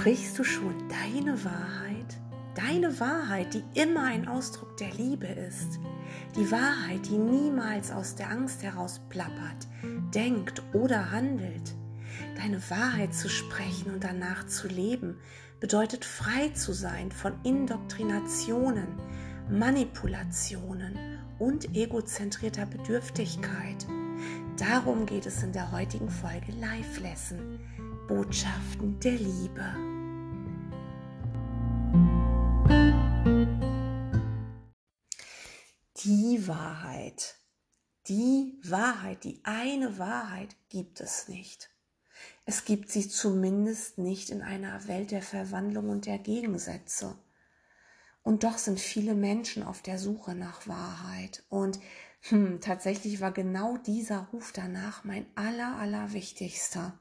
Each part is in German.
Sprichst du schon deine Wahrheit? Deine Wahrheit, die immer ein Ausdruck der Liebe ist. Die Wahrheit, die niemals aus der Angst heraus plappert, denkt oder handelt. Deine Wahrheit zu sprechen und danach zu leben, bedeutet frei zu sein von Indoktrinationen, Manipulationen und egozentrierter Bedürftigkeit. Darum geht es in der heutigen Folge Live Lesson. Botschaften der Liebe. Die Wahrheit, die Wahrheit, die eine Wahrheit gibt es nicht. Es gibt sie zumindest nicht in einer Welt der Verwandlung und der Gegensätze. Und doch sind viele Menschen auf der Suche nach Wahrheit. Und hm, tatsächlich war genau dieser Ruf danach mein aller, aller wichtigster.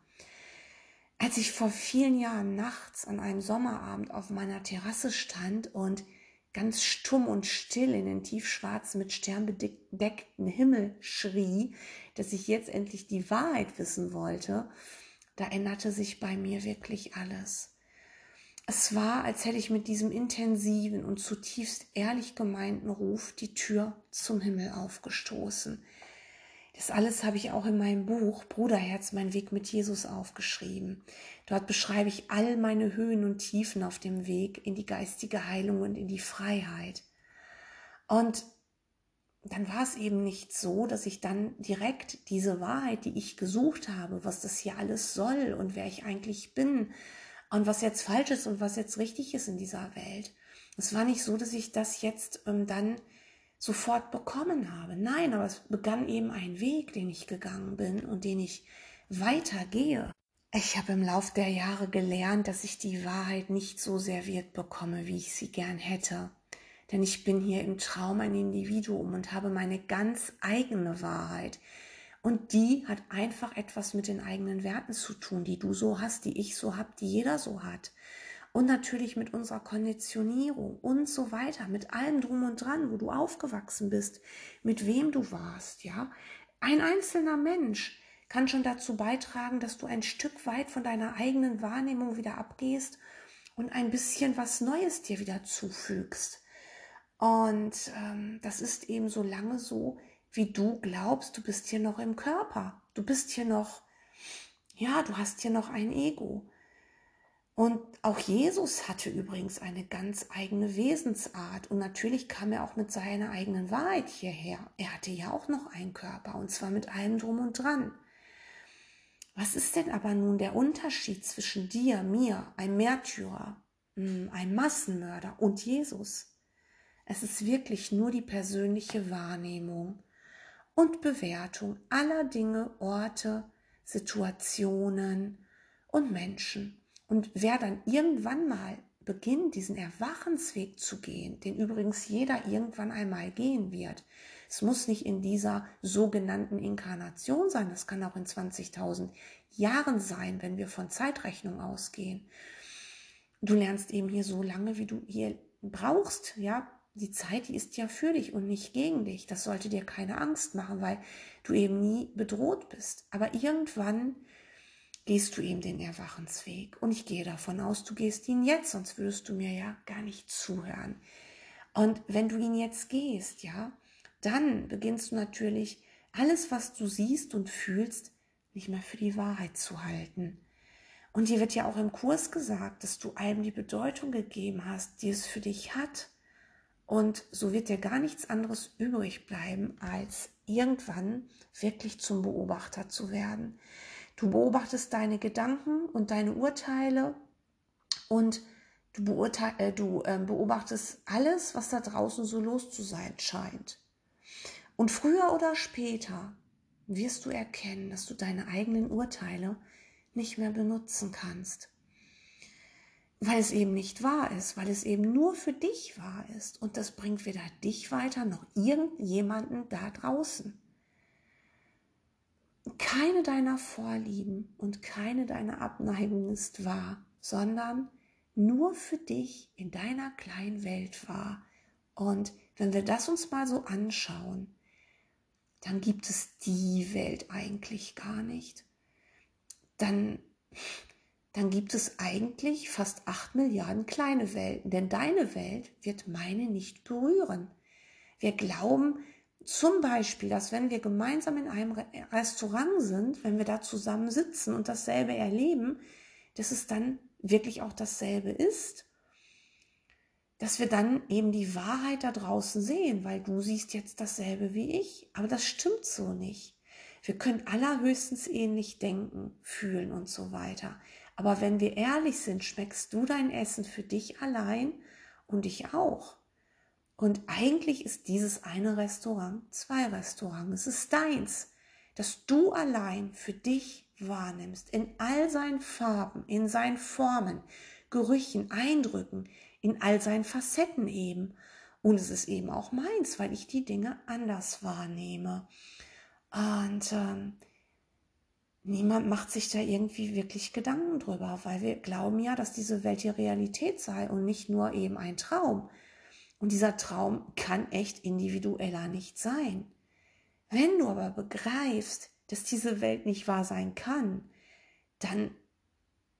Als ich vor vielen Jahren nachts an einem Sommerabend auf meiner Terrasse stand und ganz stumm und still in den tiefschwarzen, mit Stern bedeckten Himmel schrie, dass ich jetzt endlich die Wahrheit wissen wollte, da änderte sich bei mir wirklich alles. Es war, als hätte ich mit diesem intensiven und zutiefst ehrlich gemeinten Ruf die Tür zum Himmel aufgestoßen. Das alles habe ich auch in meinem Buch Bruderherz, mein Weg mit Jesus aufgeschrieben. Dort beschreibe ich all meine Höhen und Tiefen auf dem Weg in die geistige Heilung und in die Freiheit. Und dann war es eben nicht so, dass ich dann direkt diese Wahrheit, die ich gesucht habe, was das hier alles soll und wer ich eigentlich bin und was jetzt falsch ist und was jetzt richtig ist in dieser Welt. Es war nicht so, dass ich das jetzt ähm, dann sofort bekommen habe. Nein, aber es begann eben ein Weg, den ich gegangen bin und den ich weitergehe. Ich habe im Lauf der Jahre gelernt, dass ich die Wahrheit nicht so serviert bekomme, wie ich sie gern hätte. Denn ich bin hier im Traum ein Individuum und habe meine ganz eigene Wahrheit. Und die hat einfach etwas mit den eigenen Werten zu tun, die du so hast, die ich so habe, die jeder so hat und natürlich mit unserer Konditionierung und so weiter, mit allem drum und dran, wo du aufgewachsen bist, mit wem du warst, ja. Ein einzelner Mensch kann schon dazu beitragen, dass du ein Stück weit von deiner eigenen Wahrnehmung wieder abgehst und ein bisschen was Neues dir wieder zufügst. Und ähm, das ist eben so lange so, wie du glaubst, du bist hier noch im Körper. Du bist hier noch, ja, du hast hier noch ein Ego. Und auch Jesus hatte übrigens eine ganz eigene Wesensart. Und natürlich kam er auch mit seiner eigenen Wahrheit hierher. Er hatte ja auch noch einen Körper und zwar mit allem drum und dran. Was ist denn aber nun der Unterschied zwischen dir, mir, einem Märtyrer, hm, einem Massenmörder und Jesus? Es ist wirklich nur die persönliche Wahrnehmung und Bewertung aller Dinge, Orte, Situationen und Menschen. Und wer dann irgendwann mal beginnt, diesen Erwachensweg zu gehen, den übrigens jeder irgendwann einmal gehen wird, es muss nicht in dieser sogenannten Inkarnation sein, das kann auch in 20.000 Jahren sein, wenn wir von Zeitrechnung ausgehen. Du lernst eben hier so lange, wie du hier brauchst, ja. Die Zeit, die ist ja für dich und nicht gegen dich. Das sollte dir keine Angst machen, weil du eben nie bedroht bist. Aber irgendwann gehst du eben den Erwachensweg. Und ich gehe davon aus, du gehst ihn jetzt, sonst würdest du mir ja gar nicht zuhören. Und wenn du ihn jetzt gehst, ja, dann beginnst du natürlich alles, was du siehst und fühlst, nicht mehr für die Wahrheit zu halten. Und dir wird ja auch im Kurs gesagt, dass du allem die Bedeutung gegeben hast, die es für dich hat. Und so wird dir gar nichts anderes übrig bleiben, als irgendwann wirklich zum Beobachter zu werden. Du beobachtest deine Gedanken und deine Urteile und du, beurteil, äh, du äh, beobachtest alles, was da draußen so los zu sein scheint. Und früher oder später wirst du erkennen, dass du deine eigenen Urteile nicht mehr benutzen kannst. Weil es eben nicht wahr ist, weil es eben nur für dich wahr ist. Und das bringt weder dich weiter noch irgendjemanden da draußen keine deiner Vorlieben und keine deiner Abneigung ist wahr, sondern nur für dich in deiner kleinen Welt wahr. Und wenn wir das uns mal so anschauen, dann gibt es die Welt eigentlich gar nicht. Dann dann gibt es eigentlich fast acht Milliarden kleine Welten, denn deine Welt wird meine nicht berühren. Wir glauben zum Beispiel, dass wenn wir gemeinsam in einem Restaurant sind, wenn wir da zusammen sitzen und dasselbe erleben, dass es dann wirklich auch dasselbe ist. Dass wir dann eben die Wahrheit da draußen sehen, weil du siehst jetzt dasselbe wie ich. Aber das stimmt so nicht. Wir können allerhöchstens ähnlich denken, fühlen und so weiter. Aber wenn wir ehrlich sind, schmeckst du dein Essen für dich allein und ich auch. Und eigentlich ist dieses eine Restaurant zwei Restaurants. Es ist deins, dass du allein für dich wahrnimmst, in all seinen Farben, in seinen Formen, Gerüchen, Eindrücken, in all seinen Facetten eben. Und es ist eben auch meins, weil ich die Dinge anders wahrnehme. Und ähm, niemand macht sich da irgendwie wirklich Gedanken drüber, weil wir glauben ja, dass diese Welt die Realität sei und nicht nur eben ein Traum. Und dieser Traum kann echt individueller nicht sein. Wenn du aber begreifst, dass diese Welt nicht wahr sein kann, dann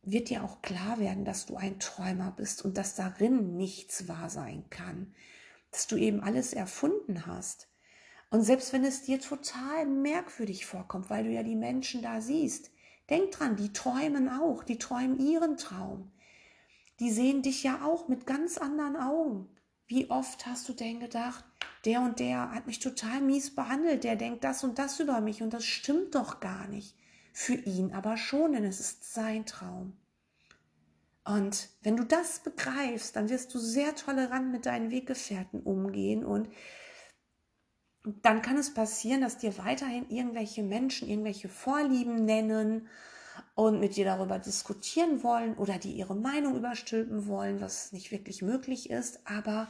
wird dir auch klar werden, dass du ein Träumer bist und dass darin nichts wahr sein kann, dass du eben alles erfunden hast. Und selbst wenn es dir total merkwürdig vorkommt, weil du ja die Menschen da siehst, denk dran, die träumen auch, die träumen ihren Traum. Die sehen dich ja auch mit ganz anderen Augen. Wie oft hast du denn gedacht, der und der hat mich total mies behandelt, der denkt das und das über mich und das stimmt doch gar nicht. Für ihn aber schon, denn es ist sein Traum. Und wenn du das begreifst, dann wirst du sehr tolerant mit deinen Weggefährten umgehen und dann kann es passieren, dass dir weiterhin irgendwelche Menschen irgendwelche Vorlieben nennen und mit dir darüber diskutieren wollen oder die ihre Meinung überstülpen wollen, was nicht wirklich möglich ist, aber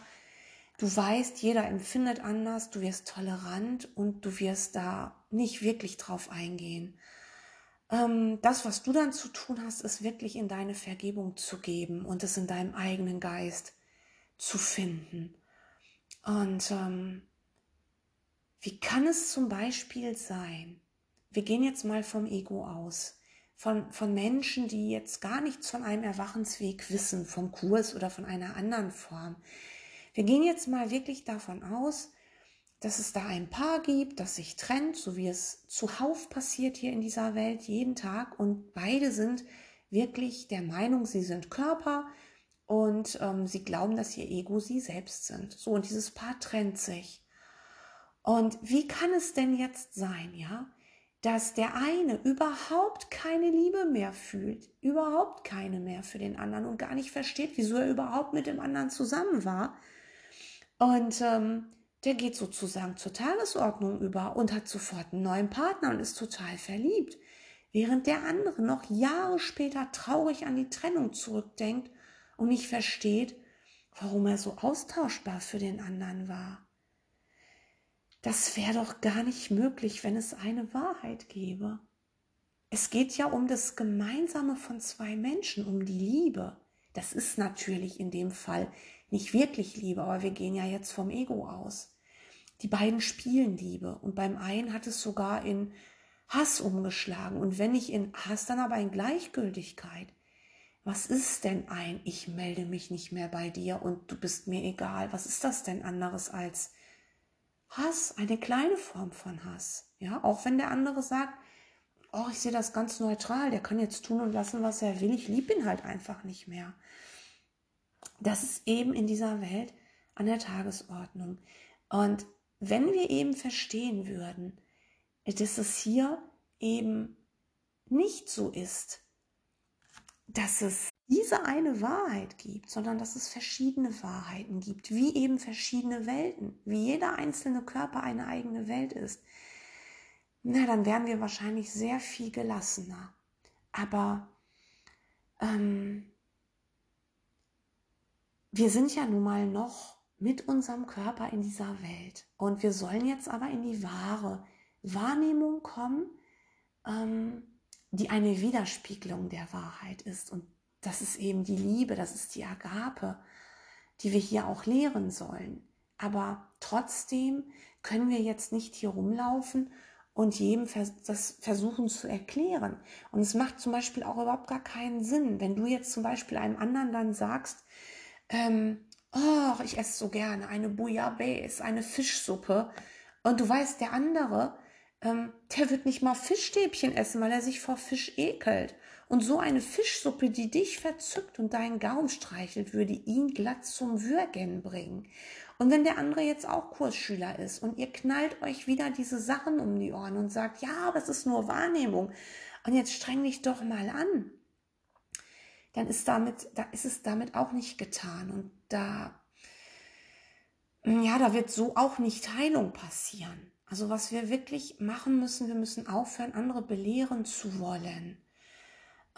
du weißt, jeder empfindet anders, du wirst tolerant und du wirst da nicht wirklich drauf eingehen. Ähm, das, was du dann zu tun hast, ist wirklich in deine Vergebung zu geben und es in deinem eigenen Geist zu finden. Und ähm, wie kann es zum Beispiel sein? Wir gehen jetzt mal vom Ego aus. Von, von Menschen, die jetzt gar nichts von einem Erwachensweg wissen, vom Kurs oder von einer anderen Form. Wir gehen jetzt mal wirklich davon aus, dass es da ein Paar gibt, das sich trennt, so wie es zuhauf passiert hier in dieser Welt jeden Tag. Und beide sind wirklich der Meinung, sie sind Körper und ähm, sie glauben, dass ihr Ego sie selbst sind. So, und dieses Paar trennt sich. Und wie kann es denn jetzt sein, ja, dass der eine überhaupt keine Liebe mehr fühlt, überhaupt keine mehr für den anderen und gar nicht versteht, wieso er überhaupt mit dem anderen zusammen war? Und ähm, der geht sozusagen zur Tagesordnung über und hat sofort einen neuen Partner und ist total verliebt. Während der andere noch Jahre später traurig an die Trennung zurückdenkt und nicht versteht, warum er so austauschbar für den anderen war. Das wäre doch gar nicht möglich, wenn es eine Wahrheit gäbe. Es geht ja um das Gemeinsame von zwei Menschen, um die Liebe. Das ist natürlich in dem Fall nicht wirklich Liebe, aber wir gehen ja jetzt vom Ego aus. Die beiden spielen Liebe und beim einen hat es sogar in Hass umgeschlagen und wenn nicht in Hass, dann aber in Gleichgültigkeit. Was ist denn ein Ich melde mich nicht mehr bei dir und du bist mir egal? Was ist das denn anderes als Hass? Eine kleine Form von Hass. Ja, auch wenn der andere sagt, oh, ich sehe das ganz neutral, der kann jetzt tun und lassen, was er will, ich liebe ihn halt einfach nicht mehr. Das ist eben in dieser Welt an der Tagesordnung. Und wenn wir eben verstehen würden, dass es hier eben nicht so ist, dass es diese eine Wahrheit gibt, sondern dass es verschiedene Wahrheiten gibt, wie eben verschiedene Welten, wie jeder einzelne Körper eine eigene Welt ist, na, dann wären wir wahrscheinlich sehr viel gelassener. Aber ähm, wir sind ja nun mal noch mit unserem Körper in dieser Welt. Und wir sollen jetzt aber in die wahre Wahrnehmung kommen, ähm, die eine Widerspiegelung der Wahrheit ist. Und das ist eben die Liebe, das ist die Agape, die wir hier auch lehren sollen. Aber trotzdem können wir jetzt nicht hier rumlaufen und jedem das versuchen zu erklären. Und es macht zum Beispiel auch überhaupt gar keinen Sinn, wenn du jetzt zum Beispiel einem anderen dann sagst, ähm, oh, ich esse so gerne eine Bouillabaisse, eine Fischsuppe. Und du weißt, der andere, ähm, der wird nicht mal Fischstäbchen essen, weil er sich vor Fisch ekelt. Und so eine Fischsuppe, die dich verzückt und deinen Gaumen streichelt, würde ihn glatt zum Würgen bringen. Und wenn der andere jetzt auch Kursschüler ist und ihr knallt euch wieder diese Sachen um die Ohren und sagt, ja, aber es ist nur Wahrnehmung und jetzt streng dich doch mal an, dann ist damit, da ist es damit auch nicht getan und da, ja, da wird so auch nicht Heilung passieren. Also was wir wirklich machen müssen, wir müssen aufhören, andere belehren zu wollen.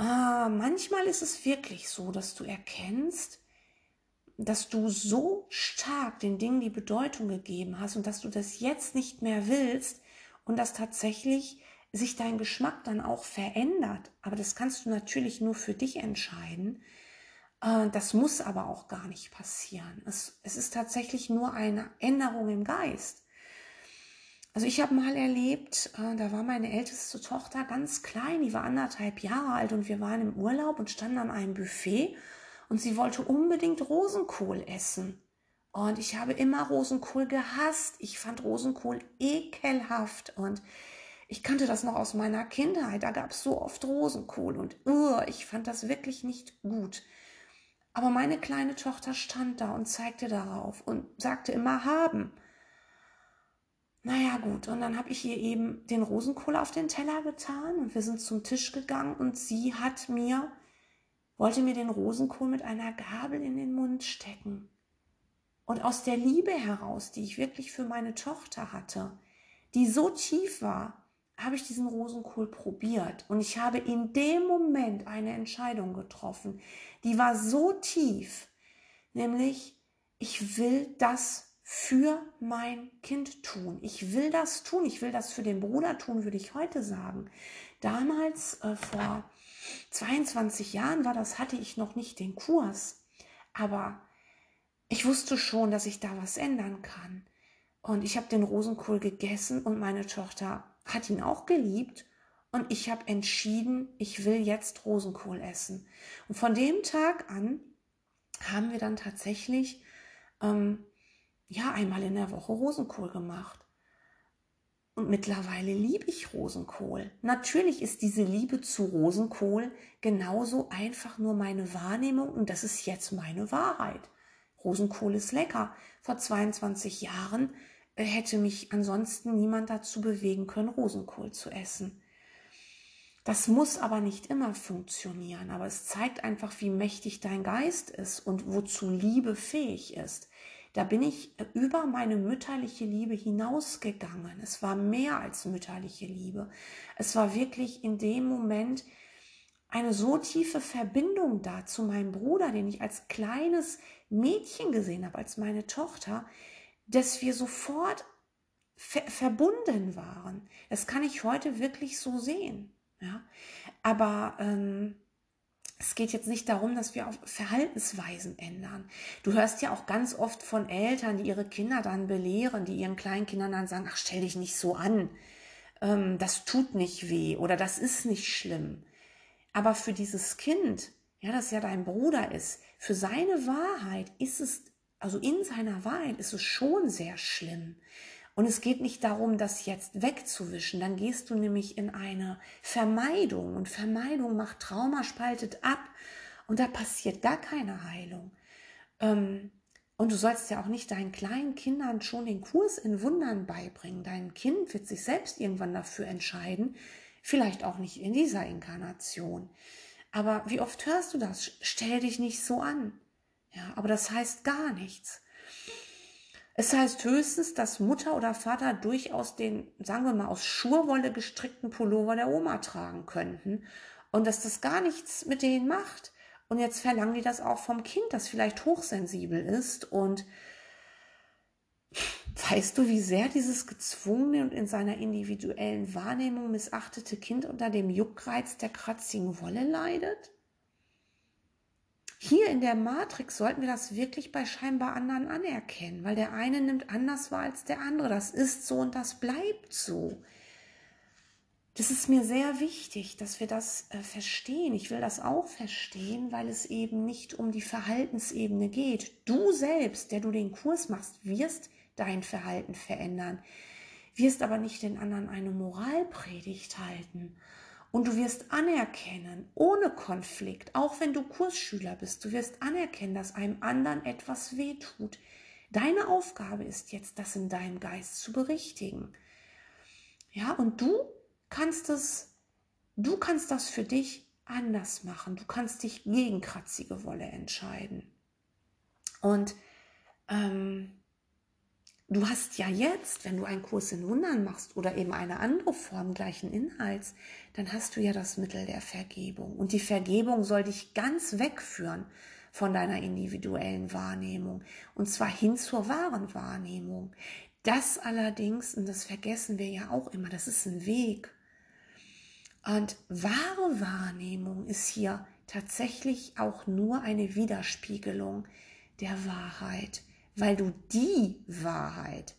Ah, manchmal ist es wirklich so, dass du erkennst, dass du so stark den Dingen die Bedeutung gegeben hast und dass du das jetzt nicht mehr willst und dass tatsächlich sich dein Geschmack dann auch verändert. Aber das kannst du natürlich nur für dich entscheiden. Äh, das muss aber auch gar nicht passieren. Es, es ist tatsächlich nur eine Änderung im Geist. Also ich habe mal erlebt, äh, da war meine älteste Tochter ganz klein, die war anderthalb Jahre alt und wir waren im Urlaub und standen an einem Buffet und sie wollte unbedingt Rosenkohl essen. Und ich habe immer Rosenkohl gehasst. Ich fand Rosenkohl ekelhaft und ich kannte das noch aus meiner Kindheit. Da gab es so oft Rosenkohl und uh, ich fand das wirklich nicht gut. Aber meine kleine Tochter stand da und zeigte darauf und sagte immer haben. Naja gut, und dann habe ich ihr eben den Rosenkohl auf den Teller getan und wir sind zum Tisch gegangen und sie hat mir wollte mir den Rosenkohl mit einer Gabel in den Mund stecken. Und aus der Liebe heraus, die ich wirklich für meine Tochter hatte, die so tief war, habe ich diesen Rosenkohl probiert. Und ich habe in dem Moment eine Entscheidung getroffen, die war so tief, nämlich ich will das für mein Kind tun. Ich will das tun. Ich will das für den Bruder tun, würde ich heute sagen. Damals, äh, vor 22 Jahren war das, hatte ich noch nicht den Kurs. Aber ich wusste schon, dass ich da was ändern kann. Und ich habe den Rosenkohl gegessen und meine Tochter hat ihn auch geliebt. Und ich habe entschieden, ich will jetzt Rosenkohl essen. Und von dem Tag an haben wir dann tatsächlich ähm, ja einmal in der Woche Rosenkohl gemacht. Und mittlerweile liebe ich Rosenkohl. Natürlich ist diese Liebe zu Rosenkohl genauso einfach nur meine Wahrnehmung und das ist jetzt meine Wahrheit. Rosenkohl ist lecker. Vor 22 Jahren äh, hätte mich ansonsten niemand dazu bewegen können, Rosenkohl zu essen. Das muss aber nicht immer funktionieren, aber es zeigt einfach, wie mächtig dein Geist ist und wozu Liebe fähig ist. Da bin ich über meine mütterliche Liebe hinausgegangen. Es war mehr als mütterliche Liebe. Es war wirklich in dem Moment eine so tiefe Verbindung da zu meinem Bruder, den ich als kleines Mädchen gesehen habe, als meine Tochter, dass wir sofort ver verbunden waren. Das kann ich heute wirklich so sehen. Ja? Aber ähm, es geht jetzt nicht darum, dass wir Verhaltensweisen ändern. Du hörst ja auch ganz oft von Eltern, die ihre Kinder dann belehren, die ihren kleinen Kindern dann sagen, ach, stell dich nicht so an, ähm, das tut nicht weh oder das ist nicht schlimm. Aber für dieses Kind, ja, das ja dein Bruder ist, für seine Wahrheit ist es, also in seiner Wahrheit ist es schon sehr schlimm. Und es geht nicht darum, das jetzt wegzuwischen. Dann gehst du nämlich in eine Vermeidung. Und Vermeidung macht Trauma, spaltet ab. Und da passiert gar keine Heilung. Ähm, und du sollst ja auch nicht deinen kleinen Kindern schon den Kurs in Wundern beibringen. Dein Kind wird sich selbst irgendwann dafür entscheiden. Vielleicht auch nicht in dieser Inkarnation. Aber wie oft hörst du das? Stell dich nicht so an. Ja, aber das heißt gar nichts. Es heißt höchstens, dass Mutter oder Vater durchaus den, sagen wir mal, aus Schurwolle gestrickten Pullover der Oma tragen könnten und dass das gar nichts mit denen macht. Und jetzt verlangen die das auch vom Kind, das vielleicht hochsensibel ist. Und weißt du, wie sehr dieses gezwungene und in seiner individuellen Wahrnehmung missachtete Kind unter dem Juckreiz der kratzigen Wolle leidet? Hier in der Matrix sollten wir das wirklich bei scheinbar anderen anerkennen, weil der eine nimmt anders wahr als der andere. Das ist so und das bleibt so. das ist mir sehr wichtig, dass wir das äh, verstehen. Ich will das auch verstehen, weil es eben nicht um die Verhaltensebene geht. Du selbst, der du den Kurs machst, wirst dein Verhalten verändern, wirst aber nicht den anderen eine Moralpredigt halten. Und du wirst anerkennen, ohne Konflikt, auch wenn du Kursschüler bist, du wirst anerkennen, dass einem anderen etwas wehtut. Deine Aufgabe ist jetzt, das in deinem Geist zu berichtigen. Ja, und du kannst es, du kannst das für dich anders machen. Du kannst dich gegen kratzige Wolle entscheiden. Und ähm, du hast ja jetzt, wenn du einen Kurs in Wundern machst oder eben eine andere Form gleichen Inhalts, dann hast du ja das Mittel der Vergebung. Und die Vergebung soll dich ganz wegführen von deiner individuellen Wahrnehmung und zwar hin zur wahren Wahrnehmung. Das allerdings, und das vergessen wir ja auch immer, das ist ein Weg. Und wahre Wahrnehmung ist hier tatsächlich auch nur eine Widerspiegelung der Wahrheit, weil du die Wahrheit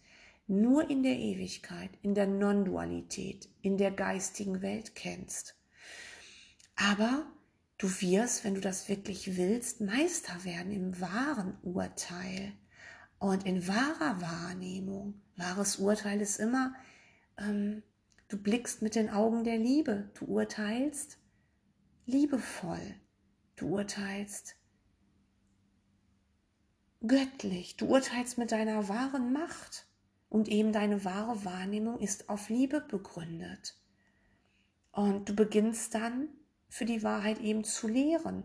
nur in der Ewigkeit, in der Non-Dualität, in der geistigen Welt kennst. Aber du wirst, wenn du das wirklich willst, Meister werden im wahren Urteil und in wahrer Wahrnehmung. Wahres Urteil ist immer ähm, Du blickst mit den Augen der Liebe. Du urteilst liebevoll. Du urteilst göttlich. Du urteilst mit deiner wahren Macht. Und eben deine wahre Wahrnehmung ist auf Liebe begründet. Und du beginnst dann für die Wahrheit eben zu lehren,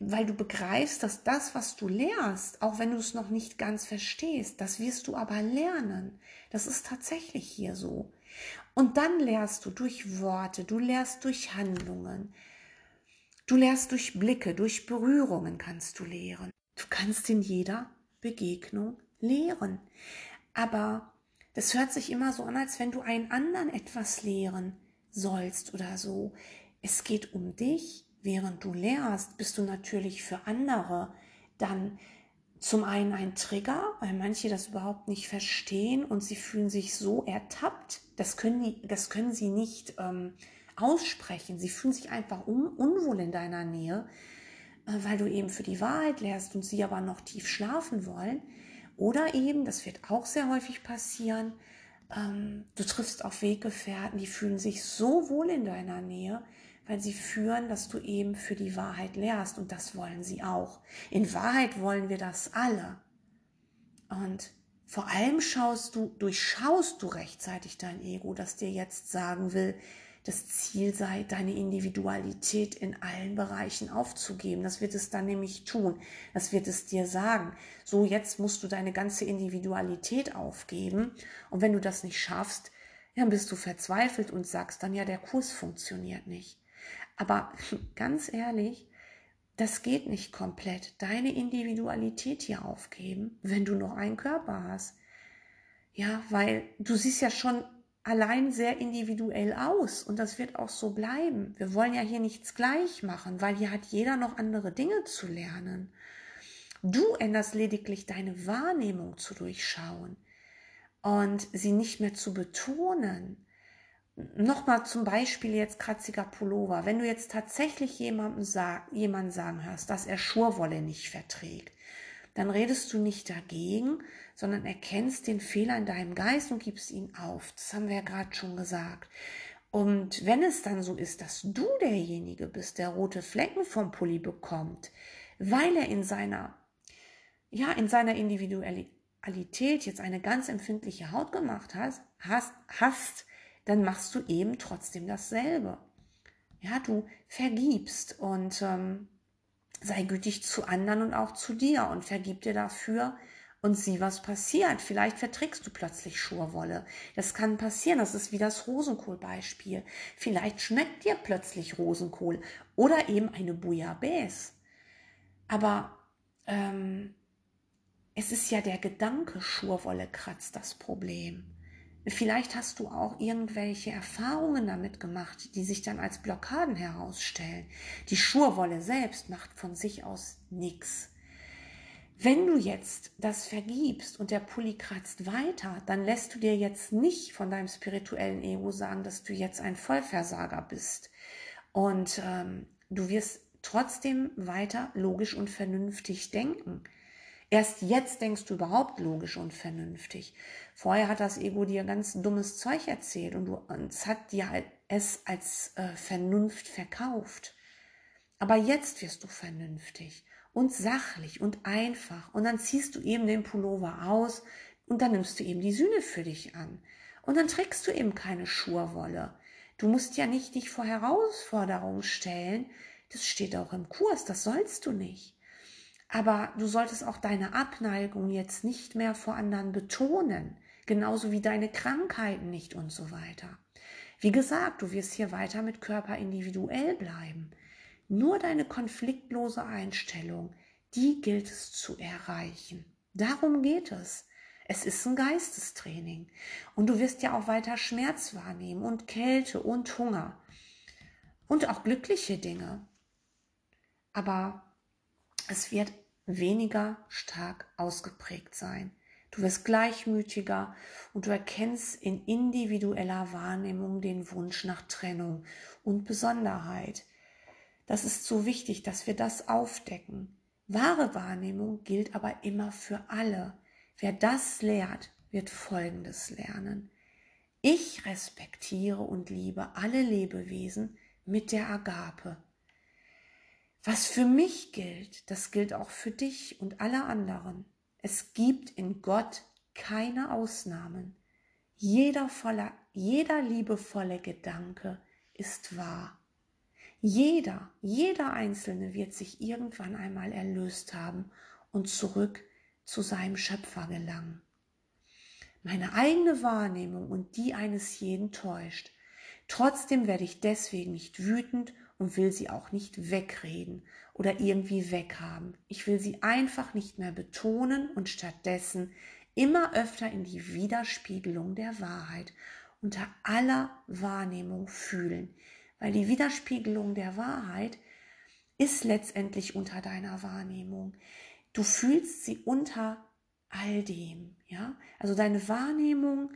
weil du begreifst, dass das, was du lehrst, auch wenn du es noch nicht ganz verstehst, das wirst du aber lernen. Das ist tatsächlich hier so. Und dann lehrst du durch Worte, du lehrst durch Handlungen, du lehrst durch Blicke, durch Berührungen kannst du lehren. Du kannst in jeder Begegnung lehren. Aber das hört sich immer so an, als wenn du einen anderen etwas lehren sollst oder so. Es geht um dich. Während du lehrst, bist du natürlich für andere dann zum einen ein Trigger, weil manche das überhaupt nicht verstehen und sie fühlen sich so ertappt. Das können, die, das können sie nicht ähm, aussprechen. Sie fühlen sich einfach un, unwohl in deiner Nähe, äh, weil du eben für die Wahrheit lehrst und sie aber noch tief schlafen wollen. Oder eben, das wird auch sehr häufig passieren, ähm, du triffst auf Weggefährten, die fühlen sich so wohl in deiner Nähe, weil sie führen, dass du eben für die Wahrheit lehrst und das wollen sie auch. In Wahrheit wollen wir das alle. Und vor allem schaust du, durchschaust du rechtzeitig dein Ego, das dir jetzt sagen will, das Ziel sei, deine Individualität in allen Bereichen aufzugeben. Das wird es dann nämlich tun. Das wird es dir sagen. So, jetzt musst du deine ganze Individualität aufgeben. Und wenn du das nicht schaffst, dann bist du verzweifelt und sagst dann, ja, der Kurs funktioniert nicht. Aber ganz ehrlich, das geht nicht komplett. Deine Individualität hier aufgeben, wenn du noch einen Körper hast. Ja, weil du siehst ja schon allein sehr individuell aus und das wird auch so bleiben. Wir wollen ja hier nichts gleich machen, weil hier hat jeder noch andere Dinge zu lernen. Du änderst lediglich deine Wahrnehmung zu durchschauen und sie nicht mehr zu betonen nochmal zum Beispiel jetzt kratziger Pullover. Wenn du jetzt tatsächlich jemandem sag, jemanden sagen hörst, dass er Schurwolle nicht verträgt, dann redest du nicht dagegen, sondern erkennst den Fehler in deinem Geist und gibst ihn auf. Das haben wir ja gerade schon gesagt. Und wenn es dann so ist, dass du derjenige bist, der rote Flecken vom Pulli bekommt, weil er in seiner, ja, in seiner Individualität jetzt eine ganz empfindliche Haut gemacht hast, hast, hast dann machst du eben trotzdem dasselbe. Ja, du vergibst und ähm, sei gütig zu anderen und auch zu dir und vergib dir dafür und sieh, was passiert. Vielleicht verträgst du plötzlich Schurwolle. Das kann passieren. Das ist wie das Rosenkohlbeispiel. Vielleicht schmeckt dir plötzlich Rosenkohl oder eben eine Bouillabaisse. Aber ähm, es ist ja der Gedanke, Schurwolle kratzt das Problem. Vielleicht hast du auch irgendwelche Erfahrungen damit gemacht, die sich dann als Blockaden herausstellen. Die Schurwolle selbst macht von sich aus nichts. Wenn du jetzt das vergibst und der Pulli kratzt weiter, dann lässt du dir jetzt nicht von deinem spirituellen Ego sagen, dass du jetzt ein Vollversager bist. Und ähm, du wirst trotzdem weiter logisch und vernünftig denken. Erst jetzt denkst du überhaupt logisch und vernünftig. Vorher hat das Ego dir ganz dummes Zeug erzählt und, du, und es hat dir halt es als äh, Vernunft verkauft. Aber jetzt wirst du vernünftig und sachlich und einfach. Und dann ziehst du eben den Pullover aus und dann nimmst du eben die Sühne für dich an. Und dann trägst du eben keine Schurwolle. Du musst ja nicht dich vor Herausforderungen stellen. Das steht auch im Kurs, das sollst du nicht. Aber du solltest auch deine Abneigung jetzt nicht mehr vor anderen betonen, genauso wie deine Krankheiten nicht und so weiter. Wie gesagt, du wirst hier weiter mit Körper individuell bleiben. Nur deine konfliktlose Einstellung, die gilt es zu erreichen. Darum geht es. Es ist ein Geistestraining. Und du wirst ja auch weiter Schmerz wahrnehmen und Kälte und Hunger. Und auch glückliche Dinge. Aber es wird weniger stark ausgeprägt sein. Du wirst gleichmütiger und du erkennst in individueller Wahrnehmung den Wunsch nach Trennung und Besonderheit. Das ist so wichtig, dass wir das aufdecken. Wahre Wahrnehmung gilt aber immer für alle. Wer das lehrt, wird Folgendes lernen. Ich respektiere und liebe alle Lebewesen mit der Agape. Was für mich gilt, das gilt auch für dich und alle anderen. Es gibt in Gott keine Ausnahmen. Jeder, voller, jeder liebevolle Gedanke ist wahr. Jeder, jeder Einzelne wird sich irgendwann einmal erlöst haben und zurück zu seinem Schöpfer gelangen. Meine eigene Wahrnehmung und die eines jeden täuscht. Trotzdem werde ich deswegen nicht wütend und will sie auch nicht wegreden oder irgendwie weghaben. Ich will sie einfach nicht mehr betonen und stattdessen immer öfter in die Widerspiegelung der Wahrheit unter aller Wahrnehmung fühlen, weil die Widerspiegelung der Wahrheit ist letztendlich unter deiner Wahrnehmung. Du fühlst sie unter all dem, ja. Also deine Wahrnehmung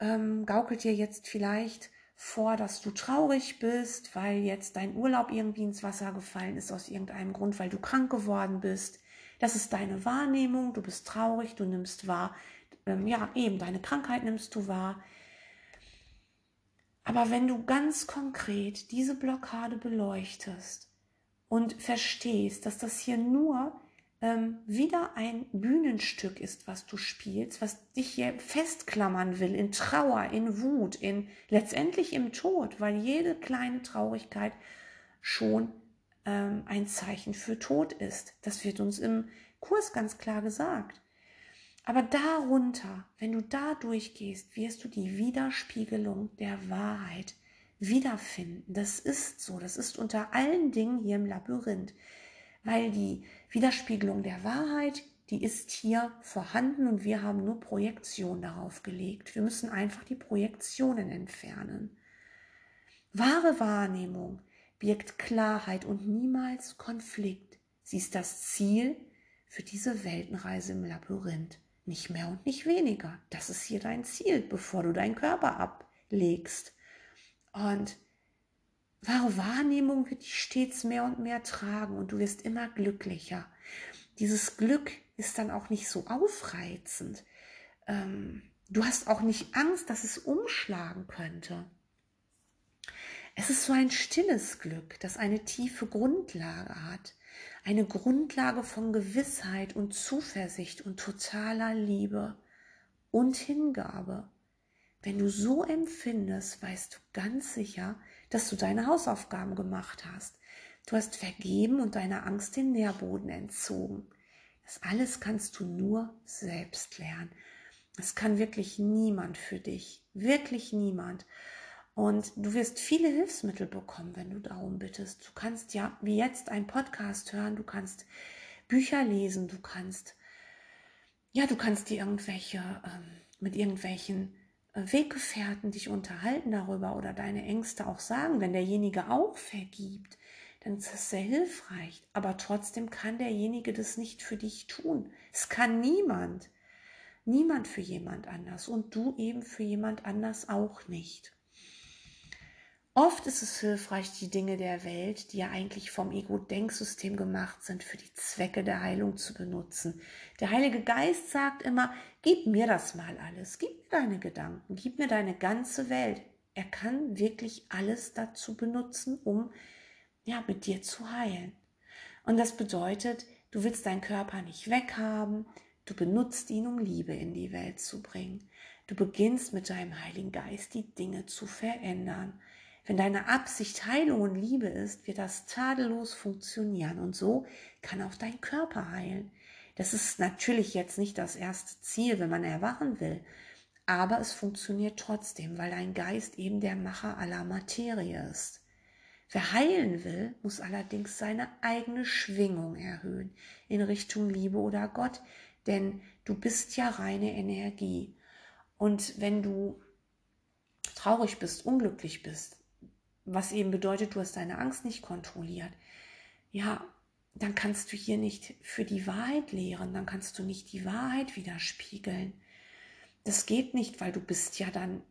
ähm, gaukelt dir jetzt vielleicht vor, dass du traurig bist, weil jetzt dein Urlaub irgendwie ins Wasser gefallen ist aus irgendeinem Grund, weil du krank geworden bist. Das ist deine Wahrnehmung, du bist traurig, du nimmst wahr, ähm, ja eben, deine Krankheit nimmst du wahr. Aber wenn du ganz konkret diese Blockade beleuchtest und verstehst, dass das hier nur ähm, wieder ein Bühnenstück ist, was du spielst, was dich hier festklammern will in Trauer, in Wut, in letztendlich im Tod, weil jede kleine Traurigkeit schon ähm, ein Zeichen für Tod ist. Das wird uns im Kurs ganz klar gesagt. Aber darunter, wenn du da durchgehst, wirst du die Widerspiegelung der Wahrheit wiederfinden. Das ist so, das ist unter allen Dingen hier im Labyrinth weil die Widerspiegelung der Wahrheit, die ist hier vorhanden und wir haben nur Projektion darauf gelegt. Wir müssen einfach die Projektionen entfernen. Wahre Wahrnehmung birgt Klarheit und niemals Konflikt. Sie ist das Ziel für diese Weltenreise im Labyrinth. Nicht mehr und nicht weniger. Das ist hier dein Ziel, bevor du deinen Körper ablegst. Und Wahre Wahrnehmung wird dich stets mehr und mehr tragen und du wirst immer glücklicher. Dieses Glück ist dann auch nicht so aufreizend. Ähm, du hast auch nicht Angst, dass es umschlagen könnte. Es ist so ein stilles Glück, das eine tiefe Grundlage hat. Eine Grundlage von Gewissheit und Zuversicht und totaler Liebe und Hingabe. Wenn du so empfindest, weißt du ganz sicher, dass du deine Hausaufgaben gemacht hast. Du hast vergeben und deiner Angst den Nährboden entzogen. Das alles kannst du nur selbst lernen. Das kann wirklich niemand für dich. Wirklich niemand. Und du wirst viele Hilfsmittel bekommen, wenn du darum bittest. Du kannst ja wie jetzt einen Podcast hören, du kannst Bücher lesen, du kannst, ja, du kannst dir irgendwelche, ähm, mit irgendwelchen Weggefährten dich unterhalten darüber oder deine Ängste auch sagen, wenn derjenige auch vergibt, dann ist das sehr hilfreich. Aber trotzdem kann derjenige das nicht für dich tun. Es kann niemand. Niemand für jemand anders und du eben für jemand anders auch nicht. Oft ist es hilfreich, die Dinge der Welt, die ja eigentlich vom Ego-Denksystem gemacht sind, für die Zwecke der Heilung zu benutzen. Der Heilige Geist sagt immer, gib mir das mal alles, gib mir deine Gedanken, gib mir deine ganze Welt. Er kann wirklich alles dazu benutzen, um ja, mit dir zu heilen. Und das bedeutet, du willst deinen Körper nicht weghaben, du benutzt ihn, um Liebe in die Welt zu bringen. Du beginnst mit deinem Heiligen Geist die Dinge zu verändern. Wenn deine Absicht Heilung und Liebe ist, wird das tadellos funktionieren und so kann auch dein Körper heilen. Das ist natürlich jetzt nicht das erste Ziel, wenn man erwachen will, aber es funktioniert trotzdem, weil dein Geist eben der Macher aller Materie ist. Wer heilen will, muss allerdings seine eigene Schwingung erhöhen in Richtung Liebe oder Gott, denn du bist ja reine Energie. Und wenn du traurig bist, unglücklich bist, was eben bedeutet, du hast deine Angst nicht kontrolliert, ja, dann kannst du hier nicht für die Wahrheit lehren, dann kannst du nicht die Wahrheit widerspiegeln. Das geht nicht, weil du bist ja dann,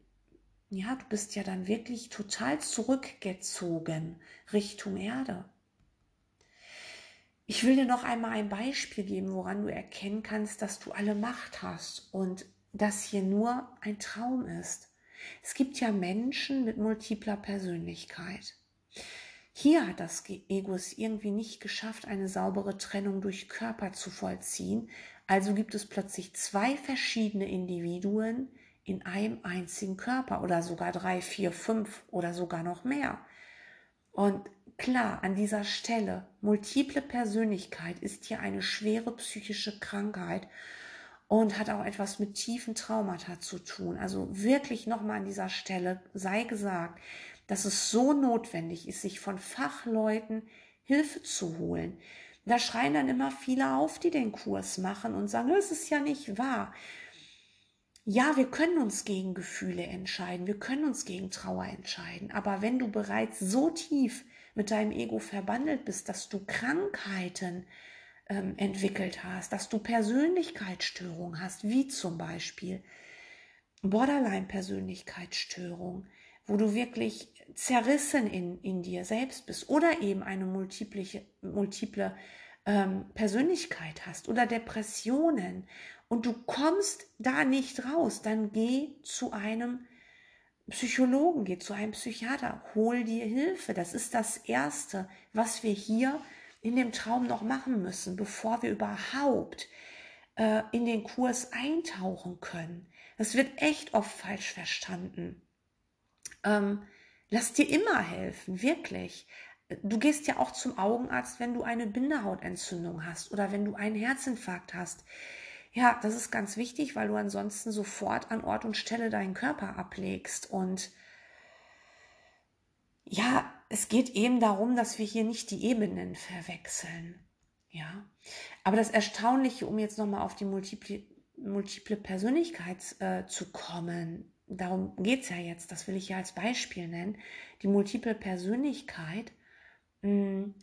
ja, du bist ja dann wirklich total zurückgezogen Richtung Erde. Ich will dir noch einmal ein Beispiel geben, woran du erkennen kannst, dass du alle Macht hast und dass hier nur ein Traum ist. Es gibt ja Menschen mit multipler Persönlichkeit. Hier hat das Ego es irgendwie nicht geschafft, eine saubere Trennung durch Körper zu vollziehen. Also gibt es plötzlich zwei verschiedene Individuen in einem einzigen Körper oder sogar drei, vier, fünf oder sogar noch mehr. Und klar, an dieser Stelle, multiple Persönlichkeit ist hier eine schwere psychische Krankheit und hat auch etwas mit tiefen Traumata zu tun. Also wirklich nochmal an dieser Stelle sei gesagt, dass es so notwendig ist, sich von Fachleuten Hilfe zu holen. Da schreien dann immer viele auf, die den Kurs machen und sagen, das ist ja nicht wahr. Ja, wir können uns gegen Gefühle entscheiden, wir können uns gegen Trauer entscheiden, aber wenn du bereits so tief mit deinem Ego verbandelt bist, dass du Krankheiten ähm, entwickelt hast, dass du Persönlichkeitsstörungen hast, wie zum Beispiel Borderline-Persönlichkeitsstörung, wo du wirklich zerrissen in, in dir selbst bist oder eben eine multiple, multiple ähm, Persönlichkeit hast oder Depressionen und du kommst da nicht raus, dann geh zu einem Psychologen, geh zu einem Psychiater, hol dir Hilfe. Das ist das Erste, was wir hier in dem Traum noch machen müssen, bevor wir überhaupt äh, in den Kurs eintauchen können. Das wird echt oft falsch verstanden. Ähm, lass dir immer helfen, wirklich. Du gehst ja auch zum Augenarzt, wenn du eine Bindehautentzündung hast oder wenn du einen Herzinfarkt hast. Ja, das ist ganz wichtig, weil du ansonsten sofort an Ort und Stelle deinen Körper ablegst und ja, es geht eben darum, dass wir hier nicht die Ebenen verwechseln. Ja, aber das Erstaunliche, um jetzt nochmal auf die multiple, multiple Persönlichkeit äh, zu kommen, darum geht es ja jetzt, das will ich ja als Beispiel nennen. Die multiple Persönlichkeit mh, hm,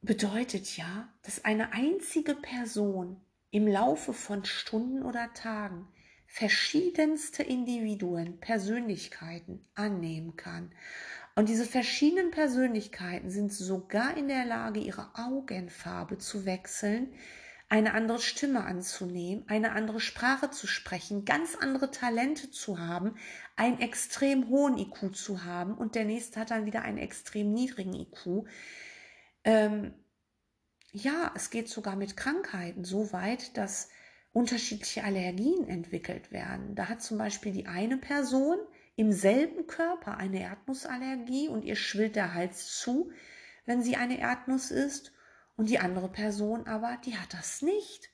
bedeutet ja, dass eine einzige Person im Laufe von Stunden oder Tagen verschiedenste Individuen, Persönlichkeiten annehmen kann. Und diese verschiedenen Persönlichkeiten sind sogar in der Lage, ihre Augenfarbe zu wechseln, eine andere Stimme anzunehmen, eine andere Sprache zu sprechen, ganz andere Talente zu haben, einen extrem hohen IQ zu haben und der nächste hat dann wieder einen extrem niedrigen IQ. Ähm, ja, es geht sogar mit Krankheiten so weit, dass unterschiedliche Allergien entwickelt werden. Da hat zum Beispiel die eine Person im selben Körper eine Erdnussallergie und ihr schwillt der Hals zu, wenn sie eine Erdnuss isst und die andere Person aber, die hat das nicht.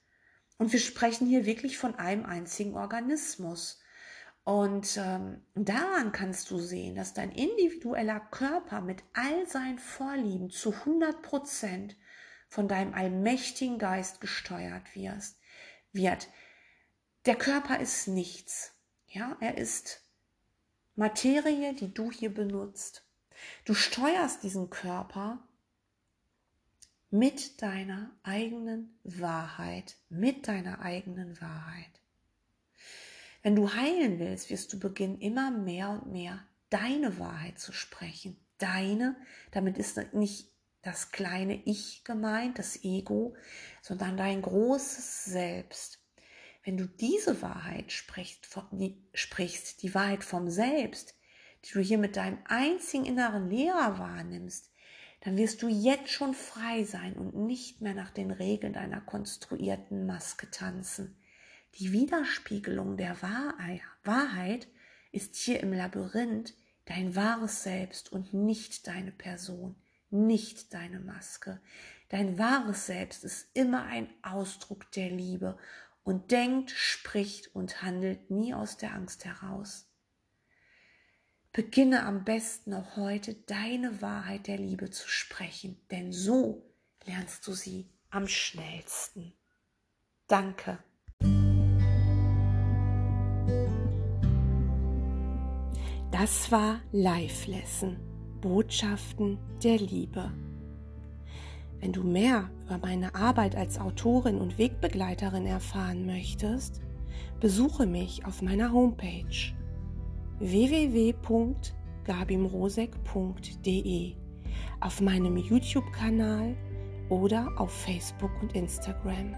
Und wir sprechen hier wirklich von einem einzigen Organismus. Und ähm, daran kannst du sehen, dass dein individueller Körper mit all seinen Vorlieben zu 100 Prozent von deinem allmächtigen Geist gesteuert wirst wird. Der Körper ist nichts. Ja, er ist Materie, die du hier benutzt. Du steuerst diesen Körper mit deiner eigenen Wahrheit, mit deiner eigenen Wahrheit. Wenn du heilen willst, wirst du beginnen, immer mehr und mehr deine Wahrheit zu sprechen. Deine, damit ist nicht das kleine Ich gemeint, das Ego, sondern dein großes Selbst. Wenn du diese Wahrheit sprichst, die, sprichst, die Wahrheit vom Selbst, die du hier mit deinem einzigen inneren Lehrer wahrnimmst, dann wirst du jetzt schon frei sein und nicht mehr nach den Regeln deiner konstruierten Maske tanzen. Die Widerspiegelung der Wahrheit ist hier im Labyrinth dein wahres Selbst und nicht deine Person, nicht deine Maske. Dein wahres Selbst ist immer ein Ausdruck der Liebe und denkt, spricht und handelt nie aus der Angst heraus. Beginne am besten auch heute deine Wahrheit der Liebe zu sprechen, denn so lernst du sie am schnellsten. Danke. Das war Live Lesson, Botschaften der Liebe. Wenn du mehr über meine Arbeit als Autorin und Wegbegleiterin erfahren möchtest, besuche mich auf meiner Homepage www.gabimrosek.de, auf meinem YouTube-Kanal oder auf Facebook und Instagram.